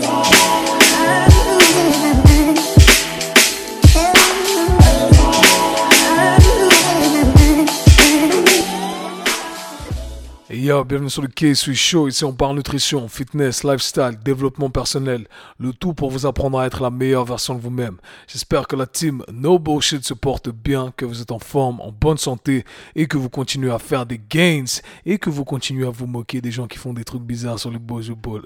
today. Bienvenue sur le K-Swiss Show. Ici, on parle nutrition, fitness, lifestyle, développement personnel. Le tout pour vous apprendre à être la meilleure version de vous-même. J'espère que la team No Bullshit se porte bien, que vous êtes en forme, en bonne santé et que vous continuez à faire des gains et que vous continuez à vous moquer des gens qui font des trucs bizarres sur le Bojo Ball.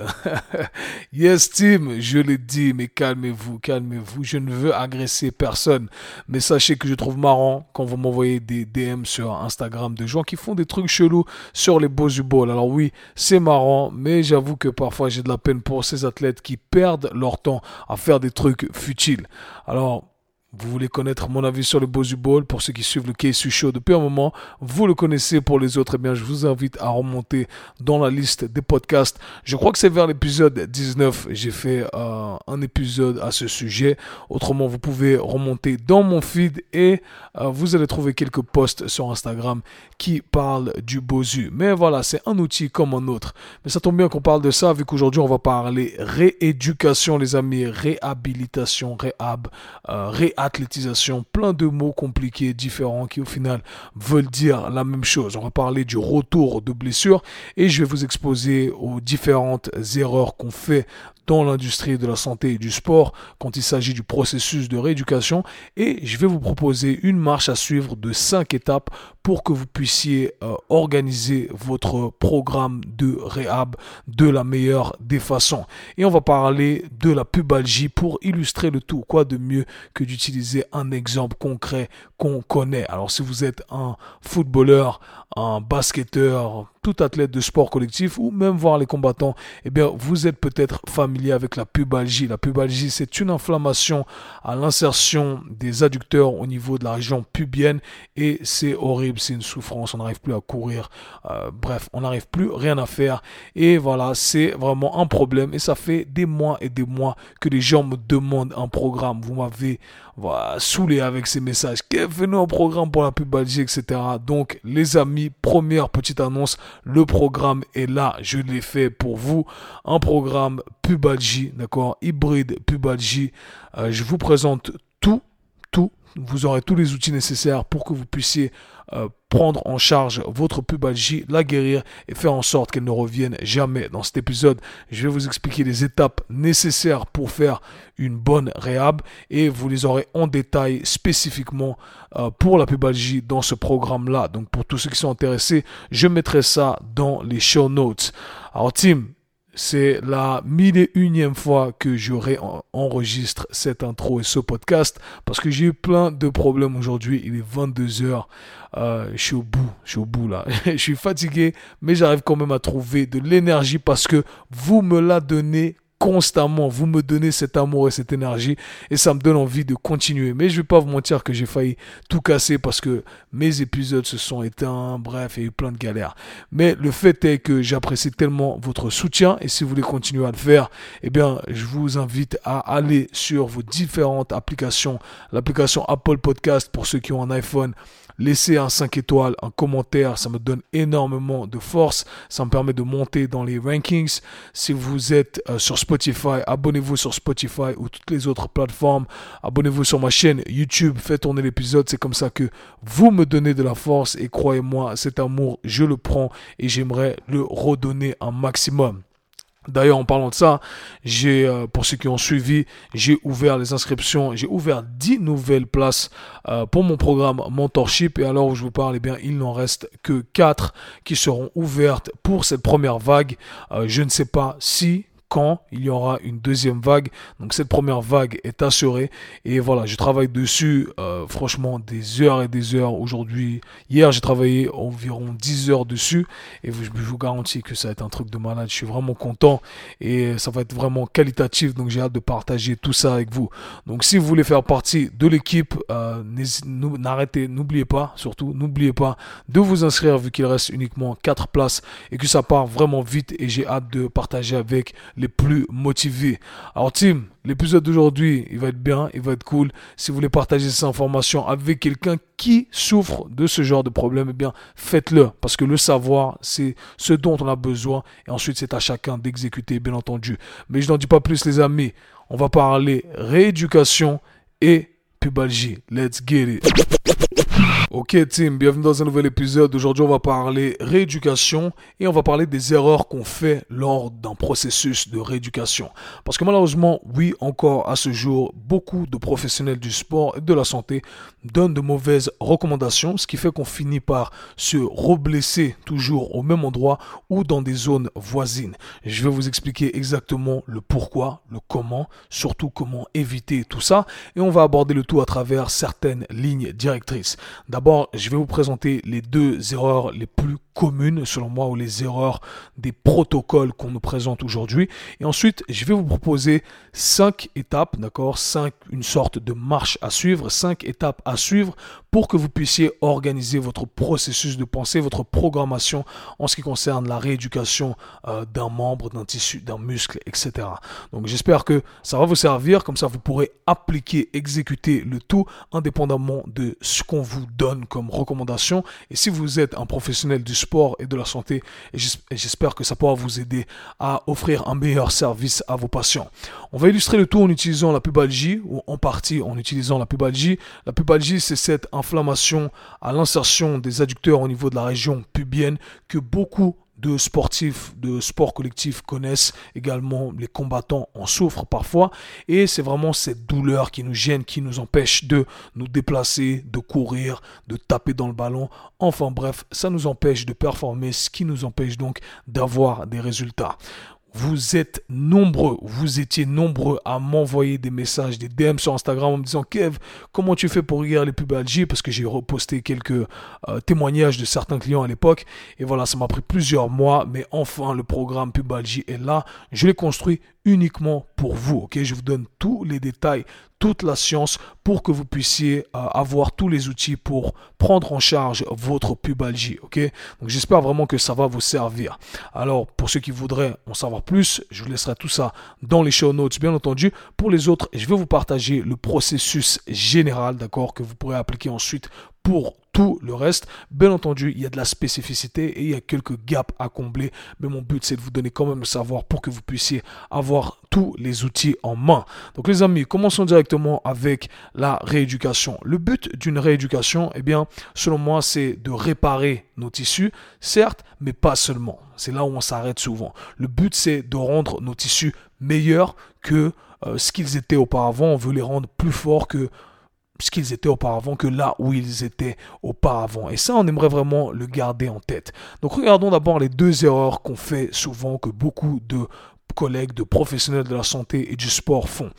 yes, team, je l'ai dit, mais calmez-vous, calmez-vous. Je ne veux agresser personne. Mais sachez que je trouve marrant quand vous m'envoyez des DM sur Instagram de gens qui font des trucs chelous sur les Bojo Alors oui, c'est marrant, mais j'avoue que parfois j'ai de la peine pour ces athlètes qui perdent leur temps à faire des trucs futiles. Alors vous voulez connaître mon avis sur le Bozu Ball pour ceux qui suivent le KSU Show depuis un moment. Vous le connaissez pour les autres. Eh bien, je vous invite à remonter dans la liste des podcasts. Je crois que c'est vers l'épisode 19. J'ai fait euh, un épisode à ce sujet. Autrement, vous pouvez remonter dans mon feed et euh, vous allez trouver quelques posts sur Instagram qui parlent du Bozu. Mais voilà, c'est un outil comme un autre. Mais ça tombe bien qu'on parle de ça vu qu'aujourd'hui on va parler rééducation, les amis, réhabilitation, réhab, euh, athlétisation, plein de mots compliqués, différents, qui au final veulent dire la même chose. On va parler du retour de blessure et je vais vous exposer aux différentes erreurs qu'on fait dans l'industrie de la santé et du sport quand il s'agit du processus de rééducation et je vais vous proposer une marche à suivre de 5 étapes pour que vous puissiez euh, organiser votre programme de réhab de la meilleure des façons. Et on va parler de la pubalgie pour illustrer le tout. Quoi de mieux que d'utiliser un exemple concret qu'on connaît. Alors si vous êtes un footballeur, un basketteur, tout athlète de sport collectif ou même voir les combattants, eh bien, vous êtes peut-être familier avec la pubalgie. La pubalgie, c'est une inflammation à l'insertion des adducteurs au niveau de la région pubienne et c'est horrible, c'est une souffrance, on n'arrive plus à courir, euh, bref, on n'arrive plus rien à faire et voilà, c'est vraiment un problème et ça fait des mois et des mois que les gens me demandent un programme. Vous m'avez voilà, saoulé avec ces messages. Fais-nous un programme pour la pubalgie, etc. Donc, les amis, première petite annonce, le programme est là. Je l'ai fait pour vous. Un programme pubalgie, d'accord Hybride pubalgie. Euh, je vous présente tout, tout. Vous aurez tous les outils nécessaires pour que vous puissiez euh, prendre en charge votre pubalgie, la guérir et faire en sorte qu'elle ne revienne jamais. Dans cet épisode, je vais vous expliquer les étapes nécessaires pour faire une bonne réhab et vous les aurez en détail spécifiquement euh, pour la pubalgie dans ce programme-là. Donc pour tous ceux qui sont intéressés, je mettrai ça dans les show notes. Alors Tim, c'est la mille et unième fois que je réenregistre cette intro et ce podcast parce que j'ai eu plein de problèmes aujourd'hui. Il est 22 heures. Euh, je suis au bout, je suis au bout là. je suis fatigué, mais j'arrive quand même à trouver de l'énergie parce que vous me la donnez constamment. Vous me donnez cet amour et cette énergie et ça me donne envie de continuer. Mais je vais pas vous mentir que j'ai failli tout casser parce que mes épisodes se sont éteints. Bref, il y a eu plein de galères. Mais le fait est que j'apprécie tellement votre soutien et si vous voulez continuer à le faire, eh bien, je vous invite à aller sur vos différentes applications. L'application Apple Podcast pour ceux qui ont un iPhone Laissez un 5 étoiles, un commentaire, ça me donne énormément de force, ça me permet de monter dans les rankings. Si vous êtes euh, sur Spotify, abonnez-vous sur Spotify ou toutes les autres plateformes. Abonnez-vous sur ma chaîne YouTube, faites tourner l'épisode, c'est comme ça que vous me donnez de la force et croyez-moi, cet amour, je le prends et j'aimerais le redonner un maximum. D'ailleurs, en parlant de ça, j'ai, euh, pour ceux qui ont suivi, j'ai ouvert les inscriptions, j'ai ouvert 10 nouvelles places euh, pour mon programme Mentorship. Et alors où je vous parle, eh bien, il n'en reste que 4 qui seront ouvertes pour cette première vague. Euh, je ne sais pas si quand il y aura une deuxième vague. Donc cette première vague est assurée. Et voilà, je travaille dessus euh, franchement des heures et des heures aujourd'hui. Hier, j'ai travaillé environ 10 heures dessus. Et je, vous garantis que ça va être un truc de malade. Je suis vraiment content. Et ça va être vraiment qualitatif. Donc j'ai hâte de partager tout ça avec vous. Donc si vous voulez faire partie de l'équipe, euh, n'arrêtez, n'oubliez pas, surtout, n'oubliez pas de vous inscrire vu qu'il reste uniquement 4 places et que ça part vraiment vite. Et j'ai hâte de partager avec les plus motivés. Alors team, l'épisode d'aujourd'hui, il va être bien, il va être cool. Si vous voulez partager ces informations avec quelqu'un qui souffre de ce genre de problème, eh bien faites-le parce que le savoir, c'est ce dont on a besoin et ensuite c'est à chacun d'exécuter, bien entendu. Mais je n'en dis pas plus les amis. On va parler rééducation et pubalgie. Let's get it. Ok team, bienvenue dans un nouvel épisode. Aujourd'hui on va parler rééducation et on va parler des erreurs qu'on fait lors d'un processus de rééducation. Parce que malheureusement, oui, encore à ce jour, beaucoup de professionnels du sport et de la santé donnent de mauvaises recommandations, ce qui fait qu'on finit par se reblesser toujours au même endroit ou dans des zones voisines. Je vais vous expliquer exactement le pourquoi, le comment, surtout comment éviter tout ça et on va aborder le tout à travers certaines lignes directrices. D'abord, je vais vous présenter les deux erreurs les plus communes, selon moi, ou les erreurs des protocoles qu'on nous présente aujourd'hui. Et ensuite, je vais vous proposer cinq étapes, d'accord Cinq, une sorte de marche à suivre, cinq étapes à suivre pour que vous puissiez organiser votre processus de pensée, votre programmation en ce qui concerne la rééducation euh, d'un membre, d'un tissu, d'un muscle, etc. Donc j'espère que ça va vous servir, comme ça vous pourrez appliquer, exécuter le tout indépendamment de ce qu'on vous donne comme recommandation. Et si vous êtes un professionnel du sport et de la santé, j'espère que ça pourra vous aider à offrir un meilleur service à vos patients. On va illustrer le tout en utilisant la pubalgie, ou en partie en utilisant la pubalgie. La pubalgie, c'est cette inflammation à l'insertion des adducteurs au niveau de la région pubienne que beaucoup de sportifs de sport collectif connaissent également, les combattants en souffrent parfois, et c'est vraiment cette douleur qui nous gêne, qui nous empêche de nous déplacer, de courir, de taper dans le ballon, enfin bref, ça nous empêche de performer, ce qui nous empêche donc d'avoir des résultats. Vous êtes nombreux, vous étiez nombreux à m'envoyer des messages, des DM sur Instagram en me disant Kev, comment tu fais pour regarder les pubalgies Parce que j'ai reposté quelques euh, témoignages de certains clients à l'époque. Et voilà, ça m'a pris plusieurs mois, mais enfin le programme Pubalgie est là. Je l'ai construit uniquement pour vous. Ok, je vous donne tous les détails, toute la science pour que vous puissiez euh, avoir tous les outils pour prendre en charge votre pubalgie. Ok, donc j'espère vraiment que ça va vous servir. Alors pour ceux qui voudraient en savoir plus, je vous laisserai tout ça dans les show notes, bien entendu. Pour les autres, je vais vous partager le processus général, d'accord, que vous pourrez appliquer ensuite pour le reste. Bien entendu, il y a de la spécificité et il y a quelques gaps à combler, mais mon but c'est de vous donner quand même le savoir pour que vous puissiez avoir tous les outils en main. Donc les amis, commençons directement avec la rééducation. Le but d'une rééducation, eh bien, selon moi, c'est de réparer nos tissus, certes, mais pas seulement. C'est là où on s'arrête souvent. Le but c'est de rendre nos tissus meilleurs que euh, ce qu'ils étaient auparavant. On veut les rendre plus forts que ce qu'ils étaient auparavant que là où ils étaient auparavant. Et ça, on aimerait vraiment le garder en tête. Donc regardons d'abord les deux erreurs qu'on fait souvent, que beaucoup de collègues, de professionnels de la santé et du sport font.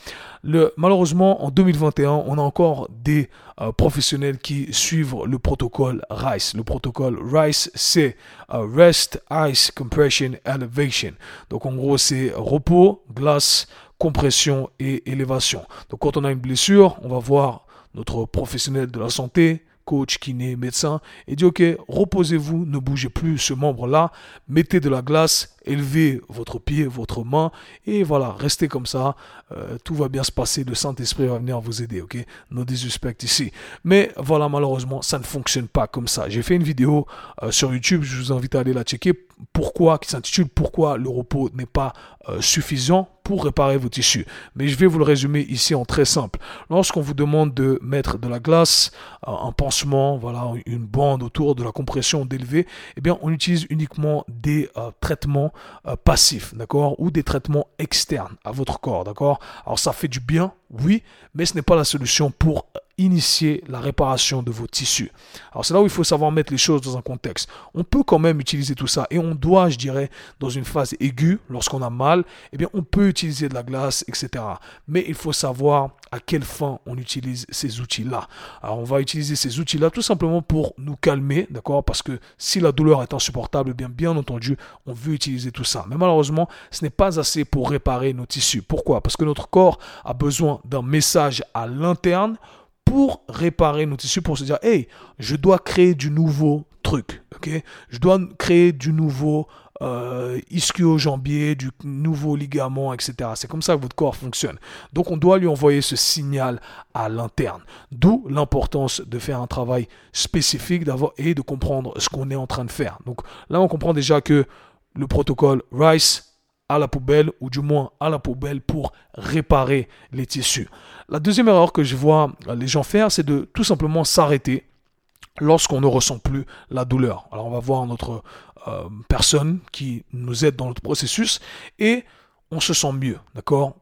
Malheureusement, en 2021, on a encore des euh, professionnels qui suivent le protocole RICE. Le protocole RICE, c'est euh, Rest, Ice, Compression, Elevation. Donc en gros, c'est repos, glace, compression et élévation. Donc quand on a une blessure, on va voir notre professionnel de la santé, coach, kiné, médecin, et dit ok, reposez-vous, ne bougez plus ce membre-là, mettez de la glace, élevez votre pied, votre main, et voilà, restez comme ça, euh, tout va bien se passer, le Saint-Esprit va venir vous aider, ok? No disrespect ici. Mais voilà, malheureusement, ça ne fonctionne pas comme ça. J'ai fait une vidéo euh, sur YouTube, je vous invite à aller la checker, pourquoi, qui s'intitule Pourquoi le repos n'est pas euh, suffisant pour réparer vos tissus. Mais je vais vous le résumer ici en très simple. Lorsqu'on vous demande de mettre de la glace, un pansement, voilà, une bande autour de la compression d'élever, eh bien, on utilise uniquement des traitements euh, passifs, d'accord, ou des traitements externes à votre corps, d'accord. Alors ça fait du bien, oui, mais ce n'est pas la solution pour initier la réparation de vos tissus. Alors c'est là où il faut savoir mettre les choses dans un contexte. On peut quand même utiliser tout ça et on doit, je dirais, dans une phase aiguë, lorsqu'on a mal, eh bien on peut utiliser de la glace, etc. Mais il faut savoir à quelle fin on utilise ces outils-là. Alors on va utiliser ces outils-là tout simplement pour nous calmer, d'accord? Parce que si la douleur est insupportable, eh bien bien entendu, on veut utiliser tout ça. Mais malheureusement, ce n'est pas assez pour réparer nos tissus. Pourquoi? Parce que notre corps a besoin d'un message à l'interne pour réparer nos tissus, pour se dire, hey, je dois créer du nouveau truc, ok? Je dois créer du nouveau euh, ischio-jambier, du nouveau ligament, etc. C'est comme ça que votre corps fonctionne. Donc on doit lui envoyer ce signal à l'interne. D'où l'importance de faire un travail spécifique d'avoir et de comprendre ce qu'on est en train de faire. Donc là, on comprend déjà que le protocole RICE à la poubelle ou du moins à la poubelle pour réparer les tissus. La deuxième erreur que je vois les gens faire, c'est de tout simplement s'arrêter lorsqu'on ne ressent plus la douleur. Alors on va voir notre euh, personne qui nous aide dans notre processus et on se sent mieux, d'accord?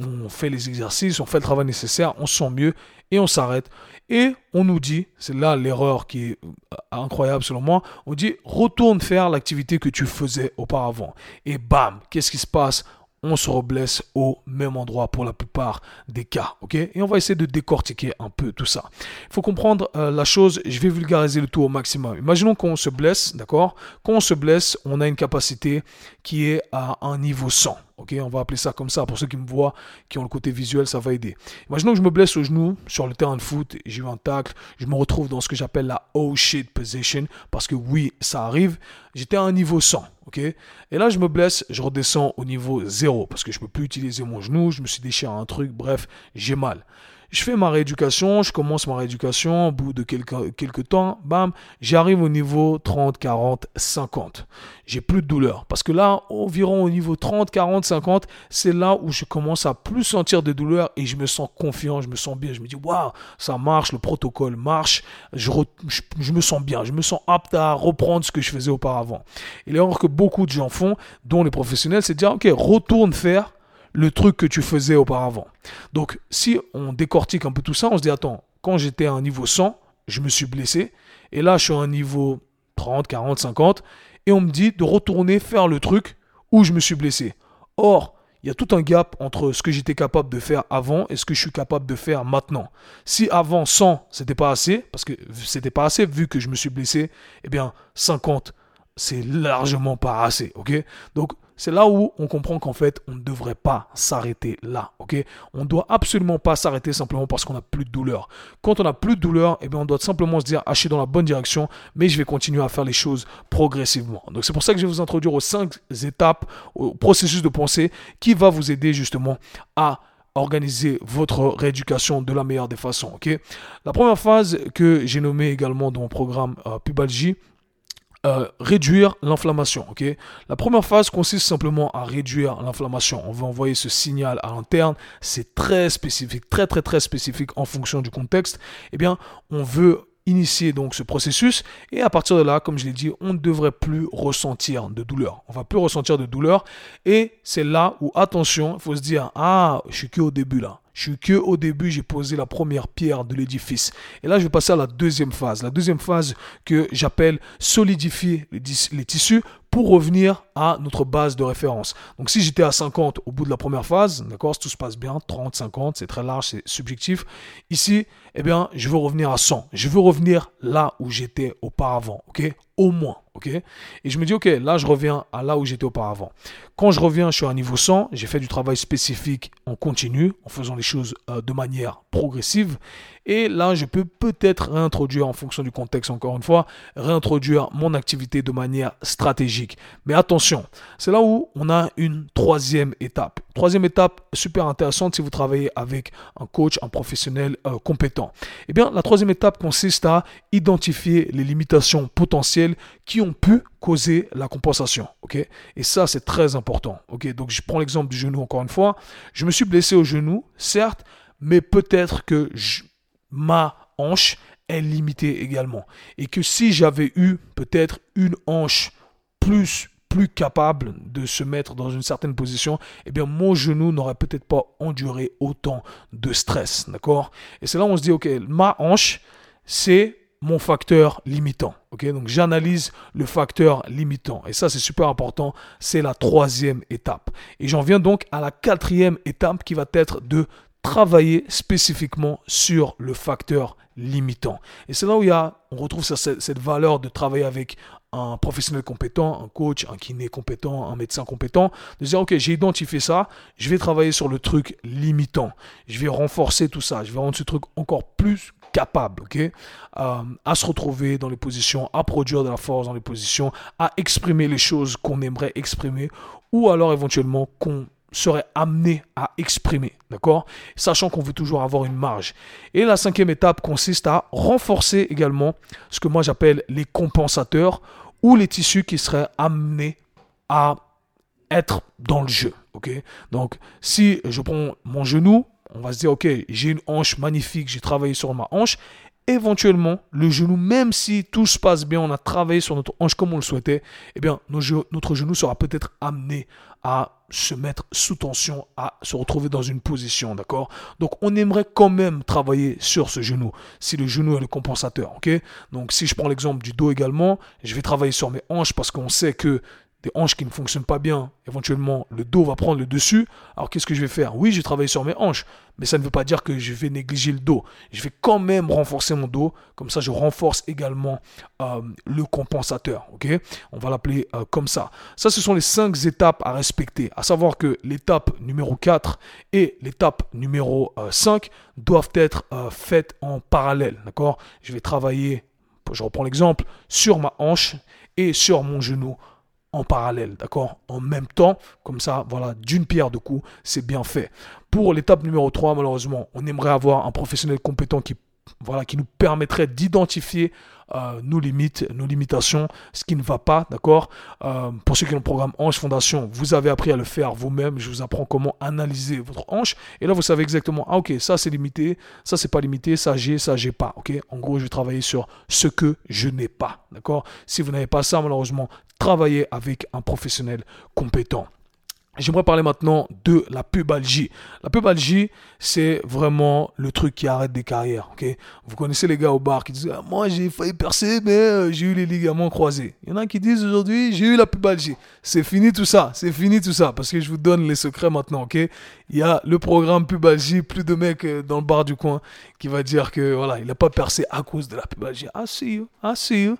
On fait les exercices, on fait le travail nécessaire, on se sent mieux et on s'arrête et on nous dit, c'est là l'erreur qui est euh, incroyable selon moi, on dit retourne faire l'activité que tu faisais auparavant. Et bam, qu'est-ce qui se passe? On se reblesse au même endroit pour la plupart des cas. ok? Et on va essayer de décortiquer un peu tout ça. Il faut comprendre euh, la chose, je vais vulgariser le tout au maximum. Imaginons qu'on se blesse, d'accord? Quand on se blesse, on a une capacité qui est à un niveau 100. Ok, on va appeler ça comme ça. Pour ceux qui me voient, qui ont le côté visuel, ça va aider. Imaginons que je me blesse au genou sur le terrain de foot, j'ai eu un tacle, je me retrouve dans ce que j'appelle la oh shit position, parce que oui, ça arrive. J'étais à un niveau 100, ok? Et là, je me blesse, je redescends au niveau 0, parce que je ne peux plus utiliser mon genou, je me suis déchiré un truc, bref, j'ai mal. Je fais ma rééducation, je commence ma rééducation, au bout de quelques, quelques temps, bam, j'arrive au niveau 30, 40, 50. J'ai plus de douleur. Parce que là, environ au niveau 30, 40, 50, c'est là où je commence à plus sentir de douleur et je me sens confiant, je me sens bien. Je me dis, waouh, ça marche, le protocole marche, je, je, me sens bien, je me sens apte à reprendre ce que je faisais auparavant. Et l'erreur que beaucoup de gens font, dont les professionnels, c'est de dire, ok, retourne faire le truc que tu faisais auparavant. Donc, si on décortique un peu tout ça, on se dit, attends, quand j'étais à un niveau 100, je me suis blessé, et là, je suis à un niveau 30, 40, 50, et on me dit de retourner faire le truc où je me suis blessé. Or, il y a tout un gap entre ce que j'étais capable de faire avant et ce que je suis capable de faire maintenant. Si avant 100, c'était pas assez, parce que c'était pas assez vu que je me suis blessé, eh bien 50, c'est largement pas assez, ok? Donc c'est là où on comprend qu'en fait, on ne devrait pas s'arrêter là, On ne doit absolument pas s'arrêter simplement parce qu'on n'a plus de douleur. Quand on n'a plus de douleur, eh bien, on doit simplement se dire, ah, je suis dans la bonne direction, mais je vais continuer à faire les choses progressivement. Donc, c'est pour ça que je vais vous introduire aux cinq étapes, au processus de pensée qui va vous aider justement à organiser votre rééducation de la meilleure des façons. la première phase que j'ai nommée également dans mon programme euh, Pubalgie, euh, réduire l'inflammation. ok? La première phase consiste simplement à réduire l'inflammation. On veut envoyer ce signal à l'interne. C'est très spécifique, très très très spécifique en fonction du contexte. Eh bien, on veut initier donc ce processus et à partir de là, comme je l'ai dit, on ne devrait plus ressentir de douleur. On va plus ressentir de douleur et c'est là où attention, il faut se dire ah, je suis que au début là. Je suis que au début, j'ai posé la première pierre de l'édifice. Et là, je vais passer à la deuxième phase. La deuxième phase que j'appelle solidifier les, tissus revenir à notre base de référence. Donc si j'étais à 50 au bout de la première phase, d'accord, si tout se passe bien, 30, 50, c'est très large, c'est subjectif. Ici, eh bien, je veux revenir à 100. Je veux revenir là où j'étais auparavant, ok? Au moins, ok? Et je me dis, ok, là, je reviens à là où j'étais auparavant. Quand je reviens, je suis à un niveau 100, j'ai fait du travail spécifique en continu, en faisant les choses euh, de manière progressive. Et là, je peux peut-être réintroduire, en fonction du contexte encore une fois, réintroduire mon activité de manière stratégique. Mais attention, c'est là où on a une troisième étape. Troisième étape super intéressante si vous travaillez avec un coach, un professionnel euh, compétent. Eh bien, la troisième étape consiste à identifier les limitations potentielles qui ont pu causer la compensation. ok? Et ça, c'est très important. ok? Donc, je prends l'exemple du genou encore une fois. Je me suis blessé au genou, certes, mais peut-être que ma hanche est limitée également. Et que si j'avais eu peut-être une hanche plus plus capable de se mettre dans une certaine position, eh bien mon genou n'aurait peut-être pas enduré autant de stress, d'accord? Et c'est là où on se dit, ok, ma hanche, c'est mon facteur limitant. ok? Donc j'analyse le facteur limitant. Et ça, c'est super important. C'est la troisième étape. Et j'en viens donc à la quatrième étape qui va être de travailler spécifiquement sur le facteur limitant. Et c'est là où on retrouve cette, cette valeur de travailler avec un professionnel compétent, un coach, un kiné compétent, un médecin compétent, de dire, ok, j'ai identifié ça, je vais travailler sur le truc limitant, je vais renforcer tout ça, je vais rendre ce truc encore plus capable, ok, euh, à se retrouver dans les positions, à produire de la force dans les positions, à exprimer les choses qu'on aimerait exprimer, ou alors éventuellement qu'on serait amené à exprimer, d'accord? Sachant qu'on veut toujours avoir une marge. Et la cinquième étape consiste à renforcer également ce que moi j'appelle les compensateurs ou les tissus qui seraient amenés à être dans le jeu, ok? Donc, si je prends mon genou, on va se dire, ok, j'ai une hanche magnifique, j'ai travaillé sur ma hanche. Éventuellement, le genou, même si tout se passe bien, on a travaillé sur notre hanche comme on le souhaitait, eh bien, notre genou sera peut-être amené à se mettre sous tension, à se retrouver dans une position, d'accord? Donc, on aimerait quand même travailler sur ce genou, si le genou est le compensateur, ok? Donc, si je prends l'exemple du dos également, je vais travailler sur mes hanches parce qu'on sait que des hanches qui ne fonctionnent pas bien, éventuellement le dos va prendre le dessus. Alors qu'est-ce que je vais faire? Oui, je vais travailler sur mes hanches, mais ça ne veut pas dire que je vais négliger le dos. Je vais quand même renforcer mon dos, comme ça je renforce également euh, le compensateur. Ok? On va l'appeler euh, comme ça. Ça, ce sont les cinq étapes à respecter. À savoir que l'étape numéro 4 et l'étape numéro 5 euh, doivent être faites en parallèle. D'accord? Je vais travailler, je reprends l'exemple, sur ma hanche et sur mon genou en parallèle, d'accord? En même temps, comme ça, voilà, d'une pierre deux coups, c'est bien fait. Pour l'étape numéro 3, malheureusement, on aimerait avoir un professionnel compétent qui voilà, qui nous permettrait d'identifier euh, nos limites, nos limitations, ce qui ne va pas, d'accord? Euh, Pour ceux qui ont le programme Hanche Fondation, vous avez appris à le faire vous-même. Je vous apprends comment analyser votre hanche. Et là, vous savez exactement, ah ok, ça c'est limité, ça c'est pas limité, ça j'ai, ça j'ai pas, ok? En gros, je vais travailler sur ce que je n'ai pas, d'accord? Si vous n'avez pas ça, malheureusement, travaillez avec un professionnel compétent. J'aimerais parler maintenant de la pubalgie. La pubalgie, c'est vraiment le truc qui arrête des carrières. ok? Vous connaissez les gars au bar qui disent ah, Moi, j'ai failli percer, mais euh, j'ai eu les ligaments croisés. Il y en a qui disent aujourd'hui J'ai eu la pubalgie. C'est fini tout ça. C'est fini tout ça. Parce que je vous donne les secrets maintenant. ok? Il y a le programme pubalgie. Plus de mecs euh, dans le bar du coin qui va dire que voilà, il n'a pas percé à cause de la pubalgie. Ah, si, ah, si.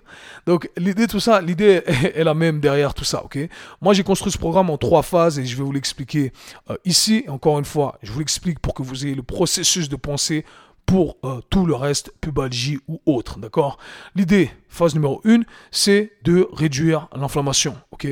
Donc, l'idée, tout ça, l'idée est la même derrière tout ça. ok? Moi, j'ai construit ce programme en trois phases et je vais vous l'expliquer euh, ici. Encore une fois, je vous l'explique pour que vous ayez le processus de pensée pour euh, tout le reste, pubalgie ou autre, d'accord? L'idée, phase numéro 1, c'est de réduire l'inflammation, ok?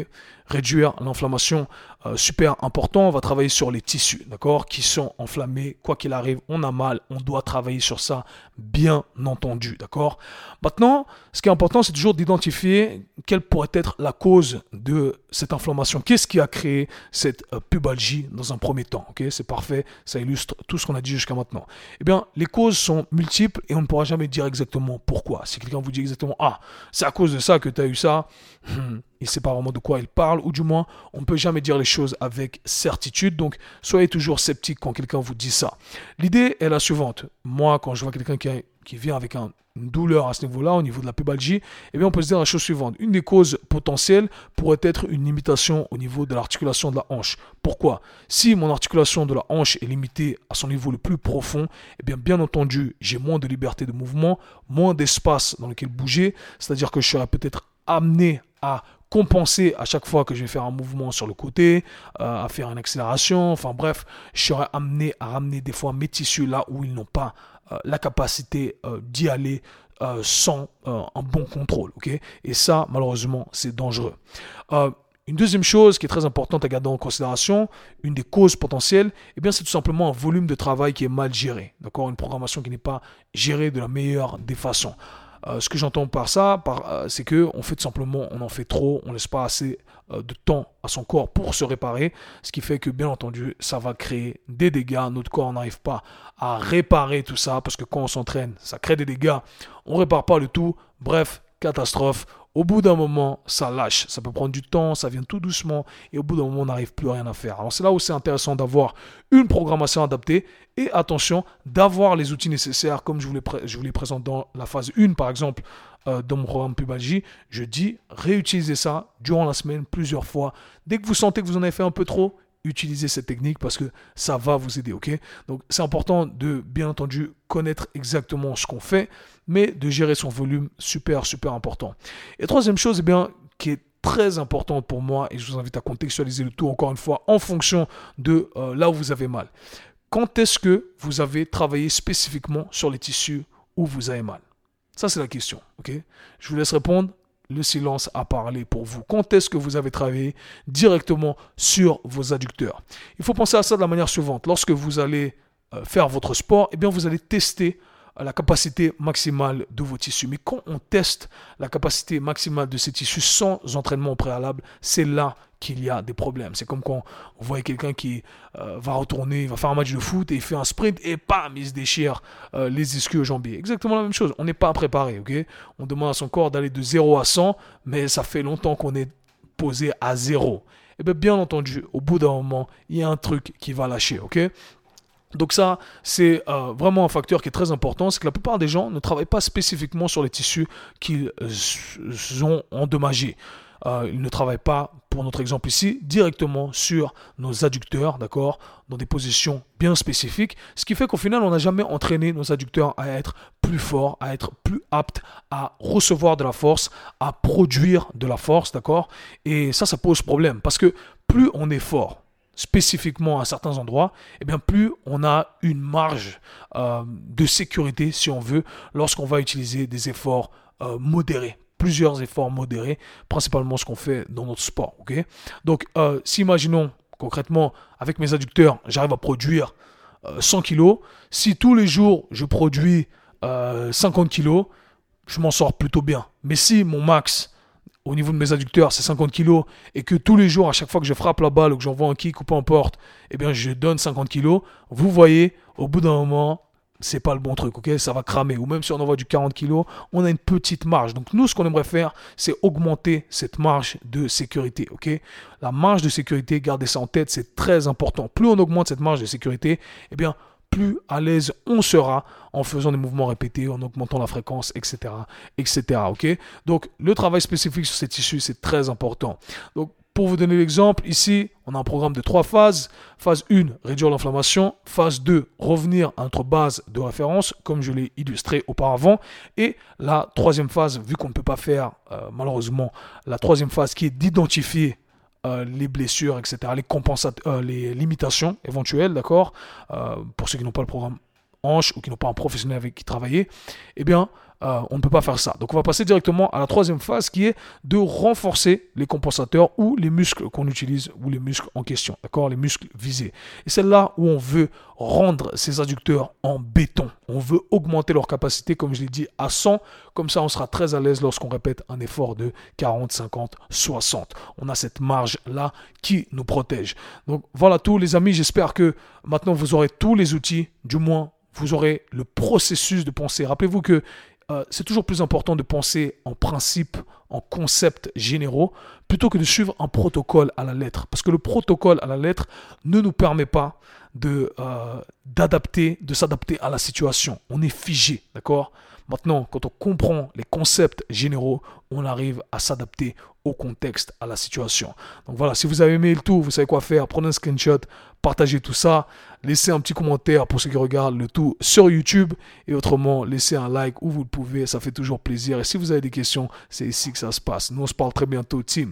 Réduire l'inflammation, euh, super important, on va travailler sur les tissus, d'accord Qui sont enflammés, quoi qu'il arrive, on a mal, on doit travailler sur ça, bien entendu, d'accord. Maintenant, ce qui est important, c'est toujours d'identifier quelle pourrait être la cause de cette inflammation. Qu'est-ce qui a créé cette euh, pubalgie dans un premier temps Ok, c'est parfait, ça illustre tout ce qu'on a dit jusqu'à maintenant. Eh bien, les causes sont multiples et on ne pourra jamais dire exactement pourquoi. Si quelqu'un vous dit exactement ah, c'est à cause de ça que tu as eu ça, hmm, il ne sait pas vraiment de quoi il parle, ou du moins, on ne peut jamais dire les choses avec certitude. Donc, soyez toujours sceptique quand quelqu'un vous dit ça. L'idée est la suivante. Moi, quand je vois quelqu'un qui, vient avec un une douleur à ce niveau-là, au niveau de la pubalgie, eh bien, on peut se dire la chose suivante. Une des causes potentielles pourrait être une limitation au niveau de l'articulation de la hanche. Pourquoi? Si mon articulation de la hanche est limitée à son niveau le plus profond, eh bien, bien entendu, j'ai moins de liberté de mouvement, moins d'espace dans lequel bouger, c'est-à-dire que je serais peut-être amené à compenser à chaque fois que je vais faire un mouvement sur le côté, euh, à faire une accélération, enfin bref, je serai amené à ramener des fois mes tissus là où ils n'ont pas euh, la capacité euh, d'y aller sans un bon contrôle. Et ça, malheureusement, c'est dangereux. Une deuxième chose qui est très importante à garder en considération, une des causes potentielles, eh bien, c'est tout simplement un volume de travail qui est mal géré. Une programmation qui n'est pas gérée de la meilleure des façons. Euh, ce que j'entends par ça, euh, c'est que on fait simplement, on en fait trop, on laisse pas assez euh, de temps à son corps pour se réparer, ce qui fait que bien entendu, ça va créer des dégâts. Notre corps n'arrive pas à réparer tout ça parce que quand on s'entraîne, ça crée des dégâts. On répare pas le tout. Bref, catastrophe. Au bout d'un moment, ça lâche. Ça peut prendre du temps, ça vient tout doucement, et au bout d'un moment, on n'arrive plus à rien à faire. Alors c'est là où c'est intéressant d'avoir une programmation adaptée, et attention, d'avoir les outils nécessaires, comme je vous les, je présente dans la phase 1, par exemple, euh, dans mon programme Pubalgie. Je dis, réutilisez ça durant la semaine plusieurs fois. Dès que vous sentez que vous en avez fait un peu trop, utilisez cette technique parce que ça va vous aider, ok? Donc c'est important de bien entendu connaître exactement ce qu'on fait, mais de gérer son volume, super, super important. Et troisième chose, eh bien, qui est très importante pour moi, et je vous invite à contextualiser le tout encore une fois en fonction de euh, là où vous avez mal. Quand est-ce que vous avez travaillé spécifiquement sur les tissus où vous avez mal? Ça, c'est la question. ok? Je vous laisse répondre. Le silence a parlé pour vous. Quand est-ce que vous avez travaillé directement sur vos adducteurs? Il faut penser à ça de la manière suivante. Lorsque vous allez euh, faire votre sport, eh bien, vous allez tester la capacité maximale de vos tissus. Mais quand on teste la capacité maximale de ces tissus sans entraînement préalable, c'est là qu'il y a des problèmes. C'est comme quand on voit quelqu'un qui euh, va retourner, va faire un match de foot et il fait un sprint et bam, il se déchire euh, les ischios jambiers. Exactement la même chose. On n'est pas préparé, ok? On demande à son corps d'aller de 0 à 100, mais ça fait longtemps qu'on est posé à 0. Et bien, bien entendu, au bout d'un moment, il y a un truc qui va lâcher, ok? Donc ça, c'est euh, vraiment un facteur qui est très important, c'est que la plupart des gens ne travaillent pas spécifiquement sur les tissus qu'ils ont endommagés. Euh, ils ne travaillent pas, pour notre exemple ici, directement sur nos adducteurs, d'accord, dans des positions bien spécifiques, ce qui fait qu'au final, on n'a jamais entraîné nos adducteurs à être plus forts, à être plus aptes à recevoir de la force, à produire de la force, d'accord, et ça, ça pose problème, parce que plus on est fort, spécifiquement à certains endroits, et eh bien plus on a une marge euh, de sécurité, si on veut, lorsqu'on va utiliser des efforts euh, modérés, efforts modérés, principalement ce qu'on fait dans notre sport. ok? Donc, euh, si imaginons concrètement, avec mes adducteurs, j'arrive à produire 100 kg, si tous les jours je produis 50 kg, je m'en sors plutôt bien. Mais si mon max au niveau de mes adducteurs, c'est 50 kg, et que tous les jours, à chaque fois que je frappe la balle ou que j'envoie un kick ou peu importe, eh bien, je donne 50 kg, vous voyez, au bout d'un moment, c'est pas le bon truc, ok? Ça va cramer. Ou même si on envoie du 40 kg, on a une petite marge. Donc nous, ce qu'on aimerait faire, c'est augmenter cette marge de sécurité, ok? La marge de sécurité, gardez ça en tête, c'est très important. Plus on augmente cette marge de sécurité, eh bien, plus à l'aise on sera en faisant des mouvements répétés, en augmentant la fréquence, etc. etc. ok? Donc le travail spécifique sur ces tissus, c'est très important. Donc pour vous donner l'exemple, ici, on a un programme de trois phases. Phase 1, réduire l'inflammation. Phase 2, revenir à notre base de référence, comme je l'ai illustré auparavant. Et la troisième phase, vu qu'on ne peut pas faire, euh, malheureusement, la troisième phase qui est d'identifier euh, les blessures, etc., les, euh, les limitations éventuelles, d'accord euh, Pour ceux qui n'ont pas le programme hanche ou qui n'ont pas un professionnel avec qui travailler, eh bien, euh, on ne peut pas faire ça. Donc on va passer directement à la troisième phase qui est de renforcer les compensateurs ou les muscles qu'on utilise ou les muscles en question, d'accord? Les muscles visés. Et c'est là où on veut rendre ces adducteurs en béton. On veut augmenter leur capacité, comme je l'ai dit, à 100. Comme ça, on sera très à l'aise lorsqu'on répète un effort de 40, 50, 60. On a cette marge-là qui nous protège. Donc voilà tout les amis, j'espère que maintenant vous aurez tous les outils, du moins vous aurez le processus de pensée. Rappelez-vous que euh, c'est toujours plus important de penser en principe, en concepts généraux, plutôt que de suivre un protocole à la lettre. Parce que le protocole à la lettre ne nous permet pas de euh, d'adapter, de s'adapter à la situation. On est figé, d'accord? Maintenant, quand on comprend les concepts généraux, on arrive à s'adapter au contexte, à la situation. Donc voilà, si vous avez aimé le tout, vous savez quoi faire. Prenez un screenshot, partagez tout ça, laissez un petit commentaire pour ceux qui regardent le tout sur YouTube et autrement, laissez un like où vous le pouvez, ça fait toujours plaisir. Et si vous avez des questions, c'est ici que ça se passe. Nous, on se parle très bientôt, team.